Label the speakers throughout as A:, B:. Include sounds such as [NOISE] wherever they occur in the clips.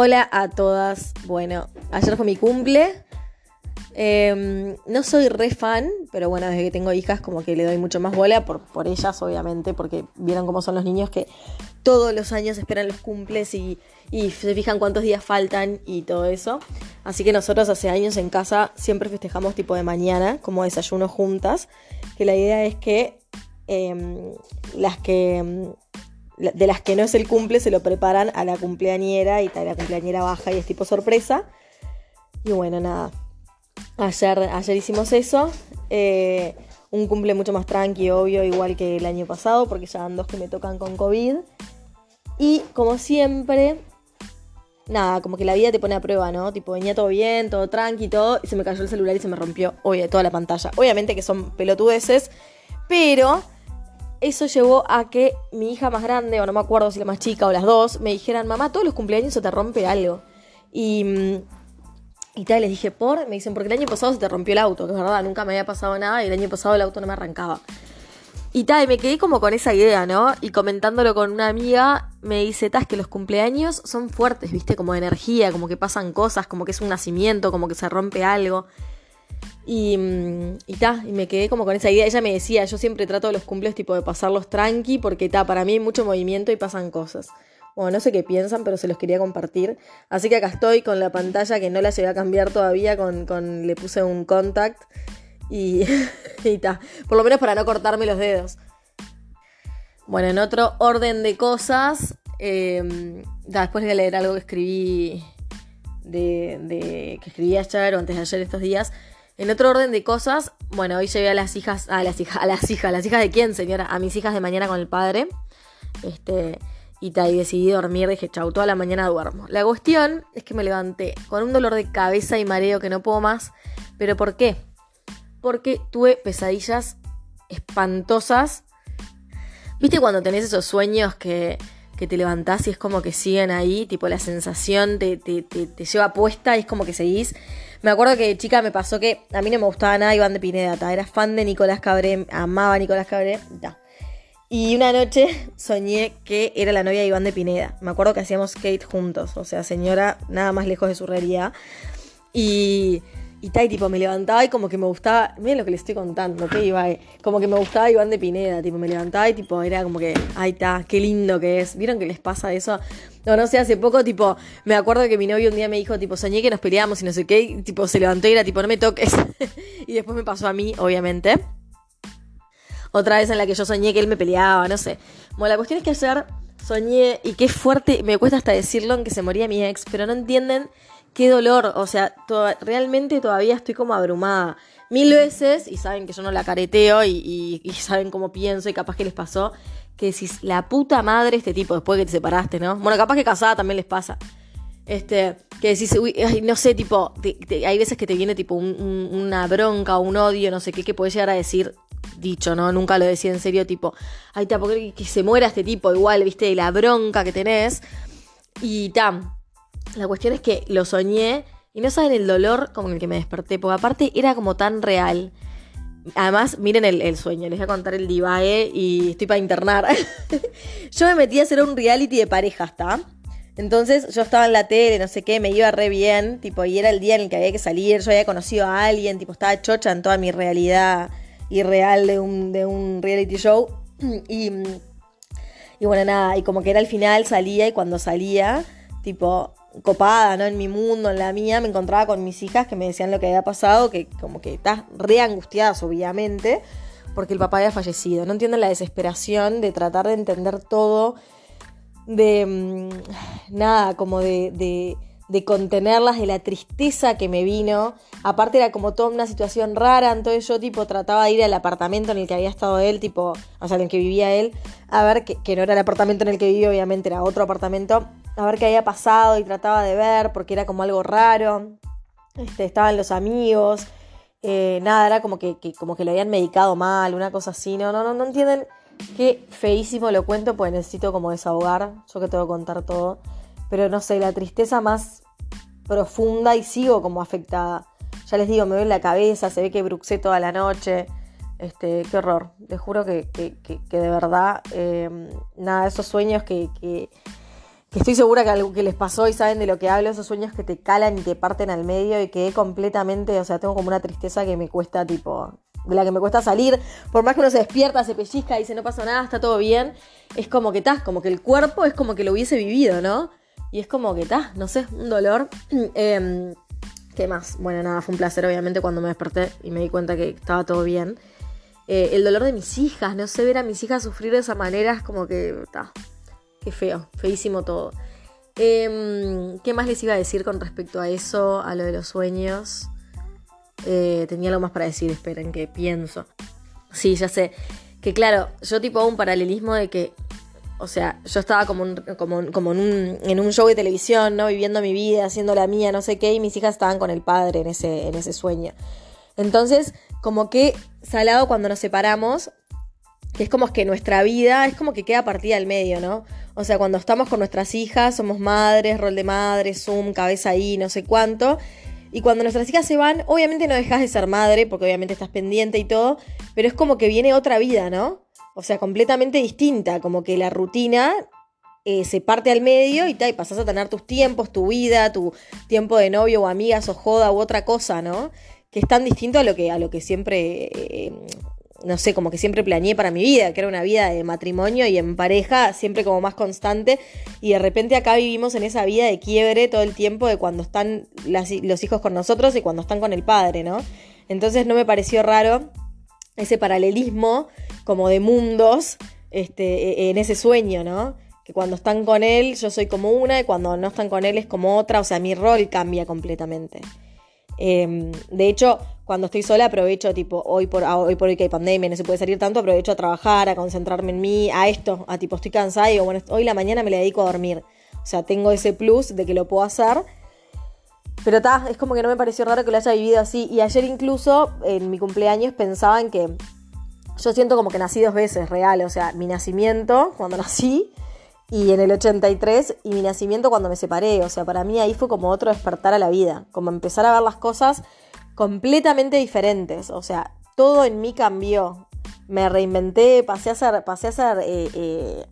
A: Hola a todas. Bueno, ayer fue mi cumple. Em, no soy re fan, pero bueno, desde que tengo hijas como que le doy mucho más bola por, por ellas, obviamente, porque vieron cómo son los niños que todos los años esperan los cumples y, y se fijan cuántos días faltan y todo eso. Así que nosotros hace años en casa siempre festejamos tipo de mañana, como desayuno juntas, que la idea es que em, las que em, de las que no es el cumple se lo preparan a la cumpleañera y la cumpleañera baja y es tipo sorpresa. Y bueno, nada. Ayer, ayer hicimos eso. Eh, un cumple mucho más tranqui, obvio, igual que el año pasado, porque ya van dos que me tocan con COVID. Y como siempre, nada, como que la vida te pone a prueba, ¿no? Tipo, venía todo bien, todo tranqui, todo, y se me cayó el celular y se me rompió, oye, toda la pantalla. Obviamente que son pelotudeces, pero eso llevó a que mi hija más grande, o no me acuerdo si la más chica o las dos, me dijeran, mamá, todos los cumpleaños se te rompe algo. Y, mm, y tal, les dije, ¿por? Me dicen, porque el año pasado se te rompió el auto, que es verdad, nunca me había pasado nada y el año pasado el auto no me arrancaba. Y tal, me quedé como con esa idea, ¿no? Y comentándolo con una amiga, me dice, tas, que los cumpleaños son fuertes, ¿viste? Como de energía, como que pasan cosas, como que es un nacimiento, como que se rompe algo. Y, ta, y me quedé como con esa idea. Ella me decía, yo siempre trato los cumples tipo de pasarlos tranqui, porque ta, para mí hay mucho movimiento y pasan cosas. Bueno, no sé qué piensan, pero se los quería compartir. Así que acá estoy con la pantalla que no la llegué a cambiar todavía, con, le puse un contact y, [LAUGHS] y ta. Por lo menos para no cortarme los dedos. Bueno, en otro orden de cosas, eh, después voy a leer algo que escribí de, de, que escribí ayer o antes de ayer estos días. En otro orden de cosas, bueno, hoy llevé a las hijas, a las hijas, a las hijas, las hijas de quién, señora, a mis hijas de mañana con el padre. Este, y, y decidí dormir, dije, chau, toda la mañana duermo. La cuestión es que me levanté con un dolor de cabeza y mareo que no puedo más. ¿Pero por qué? Porque tuve pesadillas espantosas. ¿Viste cuando tenés esos sueños que, que te levantás y es como que siguen ahí? Tipo, la sensación te, te, te, te lleva puesta y es como que seguís. Me acuerdo que chica me pasó que a mí no me gustaba nada Iván de Pineda, ta. era fan de Nicolás Cabré, amaba Nicolás Cabré, ta. Y una noche [LAUGHS] soñé que era la novia de Iván de Pineda. Me acuerdo que hacíamos skate juntos, o sea, señora, nada más lejos de su realidad. Y, y tal, tipo, me levantaba y como que me gustaba, miren lo que le estoy contando, que iba, como que me gustaba Iván de Pineda, tipo, me levantaba y tipo, era como que, ay, está, qué lindo que es. ¿Vieron que les pasa eso? No, no sé, hace poco, tipo, me acuerdo que mi novio un día me dijo, tipo, soñé que nos peleábamos y no sé qué, y, tipo, se levantó y era tipo, no me toques. [LAUGHS] y después me pasó a mí, obviamente. Otra vez en la que yo soñé que él me peleaba, no sé. Bueno, la cuestión es que ayer soñé, y qué fuerte, me cuesta hasta decirlo, en que se moría mi ex, pero no entienden qué dolor, o sea, realmente todavía estoy como abrumada. Mil veces, y saben que yo no la careteo, y, saben cómo pienso, y capaz que les pasó, que decís, la puta madre este tipo, después que te separaste, ¿no? Bueno, capaz que casada también les pasa. Este, que decís, uy, no sé, tipo, te, te, hay veces que te viene tipo un, un, una bronca, un odio, no sé qué, que puedes llegar a decir, dicho, ¿no? Nunca lo decía en serio, tipo, ay, porque que se muera este tipo, igual, viste, la bronca que tenés. Y tam, la cuestión es que lo soñé y no saben el dolor con el que me desperté, porque aparte era como tan real. Además, miren el, sueño, les voy a contar el divae y estoy para internar. [LAUGHS] yo me metí a hacer un reality de parejas, ¿está? Entonces yo estaba en la tele, no sé qué, me iba re bien, tipo, y era el día en el que había que salir, yo había conocido a alguien, tipo, estaba chocha en toda mi realidad irreal de un, de un reality show. [CLEARS THROAT] Y, y bueno, nada, y como que era el final, salía y cuando salía, tipo, copada, ¿no? En mi mundo, en la mía, me encontraba con mis hijas que me decían lo que había pasado, que como que estás re angustiadas, obviamente, porque el papá había fallecido. No entienden la desesperación de tratar de entender todo, de mmm, nada, como de, de, de, contenerlas, de la tristeza que me vino. Aparte era como toda una situación rara, entonces yo tipo trataba de ir al apartamento en el que había estado él, tipo, o sea, en el que vivía él, a ver, que, que no era el apartamento en el que vivía, obviamente era otro apartamento a ver qué había pasado y trataba de ver porque era como algo raro. Este, estaban los amigos. Eh, nada, era como que, que, como que le habían medicado mal, una cosa así. No, no, no, no entienden qué feísimo lo cuento, pues necesito como desahogar. Yo que tengo que contar todo. Pero no sé, la tristeza más profunda y sigo como afectada. Ya les digo, me duele la cabeza, se ve que bruxé toda la noche. Este, qué horror. Les juro que, que, de verdad, eh, nada, esos sueños que, que estoy segura que algo que les pasó y saben de lo que hablo, esos sueños que te calan y te parten al medio y que completamente, o sea, tengo como una tristeza que me cuesta tipo, de la que me cuesta salir, por más que uno se despierta, se pellizca y dice no pasa nada, está todo bien, es como que estás, como que el cuerpo es como que lo hubiese vivido, ¿no? Y es como que está, no sé, un dolor. [CLEARS THROAT] Em, ¿Qué más? Bueno, nada, fue un placer obviamente cuando me desperté y me di cuenta que estaba todo bien. Eh, el dolor de mis hijas, no sé, ver a mis hijas sufrir de esa manera es como que Feo, feísimo todo. Em, ¿Qué más les iba a decir con respecto a eso, a lo de los sueños? Eh, tenía algo más para decir, esperen, que pienso. Sí, ya sé. Que claro, yo tipo hago un paralelismo de que, o sea, yo estaba como, como, en, un, en, un, show de televisión, ¿no? Viviendo mi vida, haciendo la mía, no sé qué, y mis hijas estaban con el padre en ese, en ese sueño. Entonces, como que salado cuando nos separamos, que es como que nuestra vida es como que queda partida al medio, ¿no? O sea, cuando estamos con nuestras hijas, somos madres, rol de madre, Zoom, cabeza ahí, no sé cuánto. Y cuando nuestras hijas se van, obviamente no dejas de ser madre, porque obviamente estás pendiente y todo, pero es como que viene otra vida, ¿no? O sea, completamente distinta, como que la rutina eh, se parte al medio y, y pasas a tener tus tiempos, tu vida, tu tiempo de novio o amigas o joda u otra cosa, ¿no? Que es tan distinto a lo que, a lo que siempre eh, no sé, como que siempre planeé para mi vida, que era una vida de matrimonio y en pareja, siempre como más constante. Y de repente acá vivimos en esa vida de quiebre todo el tiempo de cuando están los hijos con nosotros y cuando están con el padre, ¿no? Entonces no me pareció raro ese paralelismo como de mundos este, e, en ese sueño, ¿no? Que cuando están con él yo soy como una y cuando no están con él es como otra, o sea, mi rol cambia completamente. Em, de hecho, cuando estoy sola aprovecho, tipo, hoy por, ah, hoy por hoy que hay pandemia, no se puede salir tanto, aprovecho a trabajar, a concentrarme en mí, a esto, a tipo, estoy cansada y digo, bueno, hoy la mañana me la dedico a dormir. O sea, tengo ese plus de que lo puedo hacer. Pero está, es como que no me pareció raro que lo haya vivido así. Y ayer incluso, en mi cumpleaños, pensaba en que yo siento como que nací dos veces, real. O sea, mi nacimiento, cuando [LAUGHS] nací, y en el 83 y mi nacimiento cuando me separé. O sea, para mí ahí fue como otro despertar a la vida, como empezar a ver las cosas completamente diferentes. O sea, todo en mí cambió. Me reinventé, pasé a ser, pasé a ser eh, eh,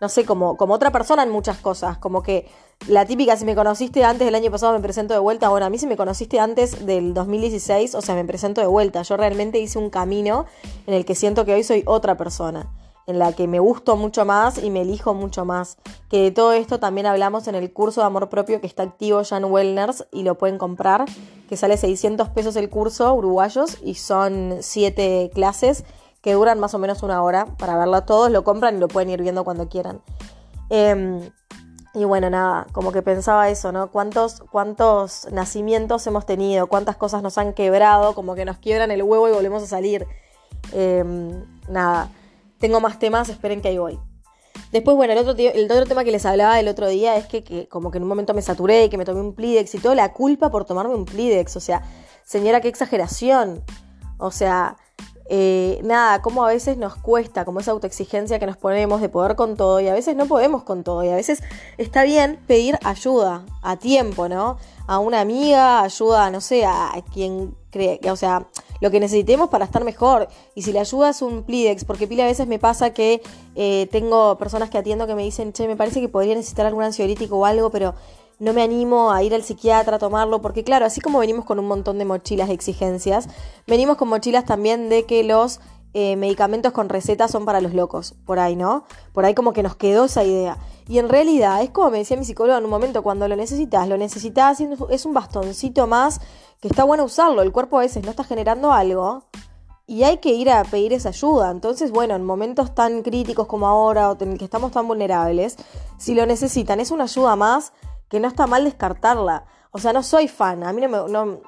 A: no sé, como, como otra persona en muchas cosas. Como que la típica, si me conociste antes del año pasado, me presento de vuelta. Bueno, a mí si me conociste antes del 2016, o sea, me presento de vuelta. Yo realmente hice un camino en el que siento que hoy soy otra persona en la que me gusto mucho más y me elijo mucho más. Que de todo esto también hablamos en el curso de amor propio que está activo ya Wellners y lo pueden comprar, que sale 600 pesos el curso uruguayos y son 7 clases que duran más o menos una hora para verlo todos, lo compran y lo pueden ir viendo cuando quieran. Em, y bueno, nada, como que pensaba eso, ¿no? ¿Cuántos, ¿Cuántos nacimientos hemos tenido? ¿Cuántas cosas nos han quebrado? Como que nos quiebran el huevo y volvemos a salir. Em, nada tengo más temas, esperen que ahí voy. Después, bueno, el otro, tema que les hablaba el otro día es que, como que en un momento me saturé y que me tomé un Plidex y todo, la culpa por tomarme un Plidex. O sea, señora, qué exageración. O sea, eh, nada, como a veces nos cuesta, como esa autoexigencia que nos ponemos de poder con todo y a veces no podemos con todo y a veces está bien pedir ayuda a tiempo, ¿no? A una amiga, ayuda, no sé, a quien cree, o sea, lo que necesitemos para estar mejor. Y si le ayudas un Plidex, porque pila a veces me pasa que eh, tengo personas que atiendo que me dicen, che, me parece que podría necesitar algún ansiolítico o algo, pero no me animo a ir al psiquiatra a tomarlo, porque claro, así como venimos con un montón de mochilas de exigencias, venimos con mochilas también de que los eh, medicamentos con receta son para los locos, por ahí, ¿no? Por ahí como que nos quedó esa idea. Y en realidad es como me decía mi psicólogo en un momento, cuando lo necesitas, lo necesitas, es un bastoncito más que está bueno usarlo. El cuerpo a veces no está generando algo y hay que ir a pedir esa ayuda. Entonces, bueno, en momentos tan críticos como ahora o en que estamos tan vulnerables, si lo necesitan, es una ayuda más que no está mal descartarla. O sea, no soy fan, a mí no me...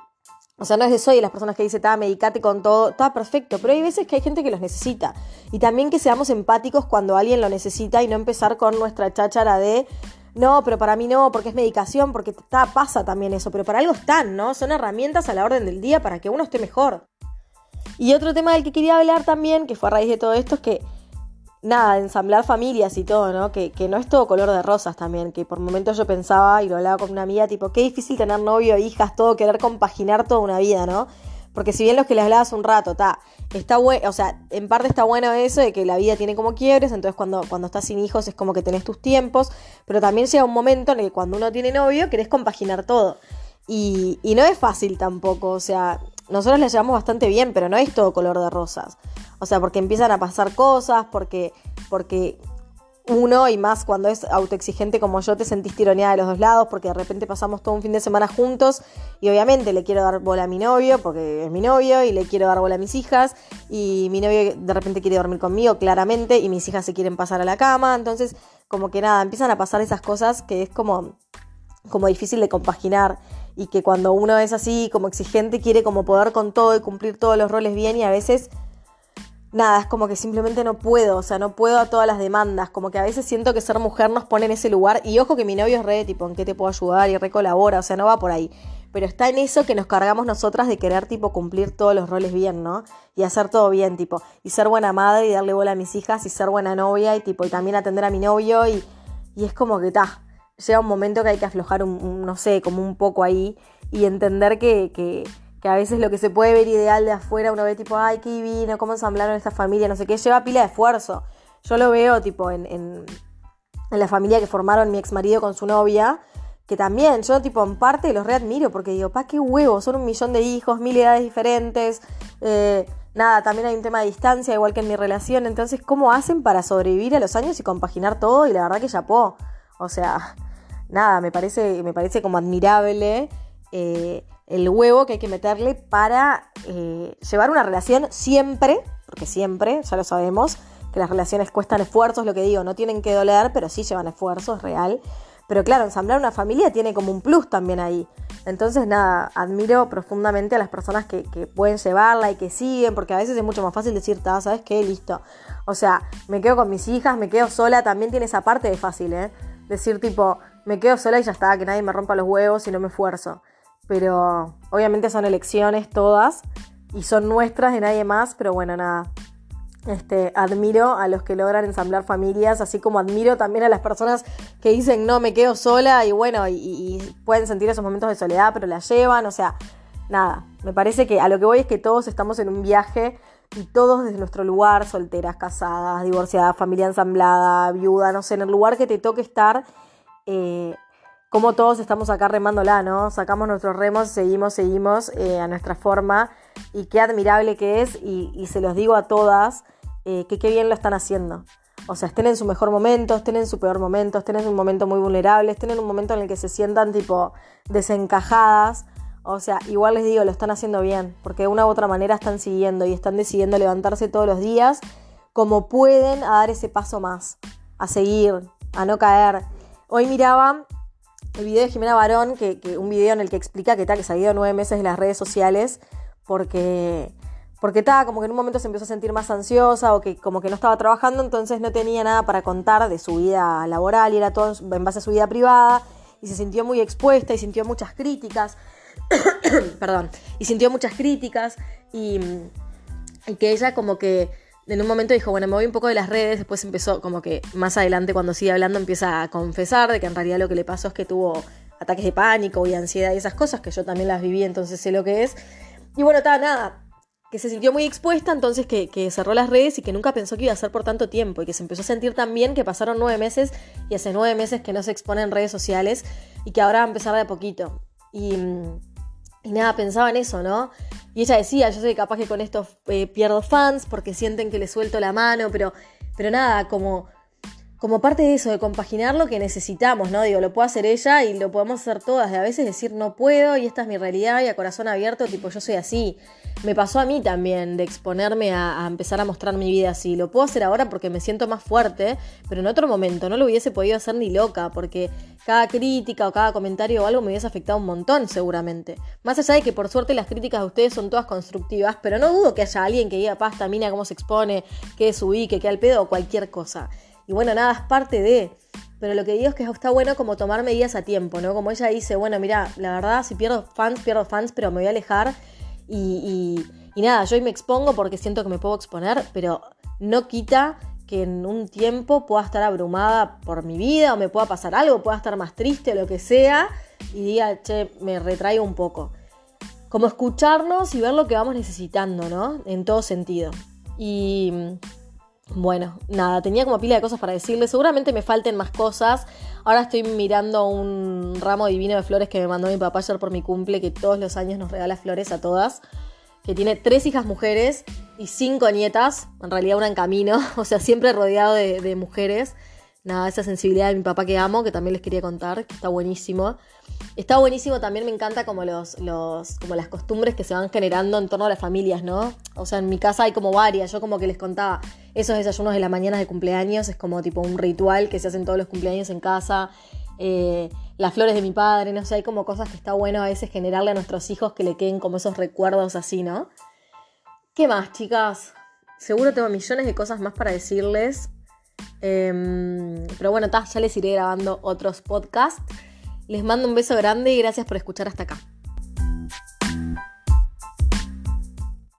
A: O sea, no es de soy de las personas que dicen, está, medicate con todo, está perfecto, pero hay veces que hay gente que los necesita. Y también que seamos empáticos cuando alguien lo necesita y no empezar con nuestra cháchara de, no, pero para mí no, porque es medicación, porque está, pasa también eso, pero para algo están, ¿no? Son herramientas a la orden del día para que uno esté mejor. Y otro tema del que quería hablar también, que fue a raíz de todo esto, es que nada, ensamblar familias y todo, ¿no? Que, que, no es todo color de rosas también, que por momentos yo pensaba y lo hablaba con una amiga, tipo, qué difícil tener novio, hijas, todo, querer compaginar toda una vida, ¿no? Porque si bien los que le hablabas un rato, está, está bueno, o sea, en parte está bueno eso de que la vida tiene como quiebres, entonces cuando, cuando estás sin hijos es como que tenés tus tiempos, pero también llega un momento en el que cuando uno tiene novio querés compaginar todo. Y, y no es fácil tampoco, o sea, nosotros le llevamos bastante bien, pero no es todo color de rosas. O sea, porque empiezan a pasar cosas, porque, porque uno y más cuando es autoexigente como yo te sentís tironeada de los dos lados porque de repente pasamos todo un fin de semana juntos y obviamente le quiero dar bola a mi novio porque es mi novio y le quiero dar bola a mis hijas y mi novio de repente quiere dormir conmigo claramente y mis hijas se quieren pasar a la cama entonces como que nada empiezan a pasar esas cosas que es como como difícil de compaginar y que cuando uno es así como exigente quiere como poder con todo y cumplir todos los roles bien y a veces nada, es como que simplemente no puedo, o sea, no puedo a todas las demandas, como que a veces siento que ser mujer nos pone en ese lugar y ojo que mi novio es re tipo, ¿en qué te puedo ayudar? y recolabora, o sea, no va por ahí. Pero está en eso que nos cargamos nosotras de querer tipo cumplir todos los roles bien, ¿no? Y hacer todo bien, tipo, y ser buena madre y darle bola a mis hijas y ser buena novia y tipo, y también atender a mi novio y, y es como que ta, llega un momento que hay que aflojar un, no sé, como un poco ahí y entender que, que que a veces lo que se puede ver ideal de afuera, uno ve tipo, ay, qué divino, cómo ensamblaron esta familia, no sé qué, lleva pila de esfuerzo. Yo lo veo tipo en, en, la familia que formaron mi ex marido con su novia, que también yo tipo en parte los readmiro porque digo, pa, qué huevo, son un millón de hijos, mil edades diferentes, eh, nada, también hay un tema de distancia, igual que en mi relación, entonces, ¿cómo hacen para sobrevivir a los años y compaginar todo? Y la verdad que ya po, o sea, nada, me parece, me parece como admirable. Eh, el huevo que hay que meterle para eh, llevar una relación siempre, porque siempre, ya lo sabemos, que las relaciones cuestan esfuerzos, lo que digo, no tienen que doler, pero sí llevan esfuerzos, real. Pero claro, ensamblar una familia tiene como un plus también ahí. Entonces, nada, admiro profundamente a las personas que, pueden llevarla y que siguen, porque a veces es mucho más fácil decir, ¿sabes qué? Listo. O sea, me quedo con mis hijas, me quedo sola, también tiene esa parte de fácil, ¿eh? Decir tipo, me quedo sola y ya está, que nadie me rompa los huevos y no me esfuerzo pero obviamente son elecciones todas y son nuestras de nadie más, pero bueno, nada. Este, admiro a los que logran ensamblar familias, así como admiro también a las personas que dicen no, me quedo sola y bueno, y, pueden sentir esos momentos de soledad, pero la llevan, o sea, nada, me parece que a lo que voy es que todos estamos en un viaje y todos desde nuestro lugar, solteras, casadas, divorciadas, familia ensamblada, viuda, no sé, en el lugar que te toque estar, eh, como todos estamos acá remándola, ¿no? Sacamos nuestros remos, seguimos, seguimos eh, a nuestra forma y qué admirable que es y, se los digo a todas eh, que qué bien lo están haciendo. O sea, estén en su mejor momento, estén en su peor momento, estén en un momento muy vulnerable, estén en un momento en el que se sientan tipo desencajadas. O sea, igual les digo, lo están haciendo bien, porque de una u otra manera están siguiendo y están decidiendo levantarse todos los días como pueden a dar ese paso más, a seguir, a no caer. Hoy miraba el video de Jimena Barón, que, un video en el que explica que tal, que se ha ido nueve meses de las redes sociales porque porque como que en un momento se empezó a sentir más ansiosa o que como que no estaba trabajando, entonces no tenía nada para contar de su vida laboral y era todo en base a su vida privada y se sintió muy expuesta y sintió muchas críticas, [COUGHS] perdón, y sintió muchas críticas y, que ella como que en un momento dijo, bueno, me voy un poco de las redes, después empezó como que más adelante cuando sigue hablando empieza a confesar de que en realidad lo que le pasó es que tuvo ataques de pánico y ansiedad y esas cosas, que yo también las viví, entonces sé lo que es. Y bueno, está nada, que se sintió muy expuesta, entonces que, cerró las redes y que nunca pensó que iba a ser por tanto tiempo y que se empezó a sentir tan bien que pasaron nueve meses y hace nueve meses que no se expone en redes sociales y que ahora va a empezar de a poquito. Y, y nada, pensaba en eso, ¿no? Y ella decía, yo sé capaz que con esto eh, pierdo fans porque sienten que le suelto la mano, pero, pero nada, como, como parte de eso, de compaginar lo que necesitamos, ¿no? Digo, lo puede hacer ella y lo podemos hacer todas. De a veces decir no puedo y esta es mi realidad y a corazón abierto, tipo yo soy así. Me pasó a mí también de exponerme a, empezar a mostrar mi vida así. Lo puedo hacer ahora porque me siento más fuerte, pero en otro momento no lo hubiese podido hacer ni loca porque cada crítica o cada comentario o algo me hubiese afectado un montón seguramente. Más allá de que por suerte las críticas de ustedes son todas constructivas, pero no dudo que haya alguien que diga, pasta, mina, cómo se expone, que subí, que al pedo o cualquier cosa. Y bueno, nada, es parte de... Pero lo que digo es que está bueno como tomar medidas a tiempo, ¿no? Como ella dice, bueno, mira, la verdad, si pierdo fans, pierdo fans, pero me voy a alejar y, y nada, yo hoy me expongo porque siento que me puedo exponer, pero no quita que en un tiempo pueda estar abrumada por mi vida o me pueda pasar algo, pueda estar más triste o lo que sea y diga, che, me retraigo un poco. como escucharnos y ver lo que vamos necesitando, ¿no? En todo sentido. Y bueno, nada, tenía como pila de cosas para decirles. Seguramente me falten más cosas. Ahora estoy mirando un ramo divino de flores que me mandó mi papá ayer por mi cumple, que todos los años nos regala flores a todas. Que tiene tres hijas mujeres y cinco nietas, en realidad una en camino, [LAUGHS] o sea, siempre rodeado de, de mujeres nada, esa sensibilidad de mi papá que amo, que también les quería contar, que está buenísimo. Está buenísimo también, me encanta como los, los, como las costumbres que se van generando en torno a las familias, ¿no? O sea, en mi casa hay como varias, yo como que les contaba, esos desayunos de las mañanas de cumpleaños es como tipo un ritual que se hacen todos los cumpleaños en casa. Eh, las flores de mi padre, no sé, hay como cosas que está bueno a veces generarle a nuestros hijos que le queden como esos recuerdos así, ¿no? ¿Qué más, chicas? Seguro tengo millones de cosas más para decirles. Em, pero bueno, ya les iré grabando otros podcasts. Les mando un beso grande y gracias por escuchar hasta acá.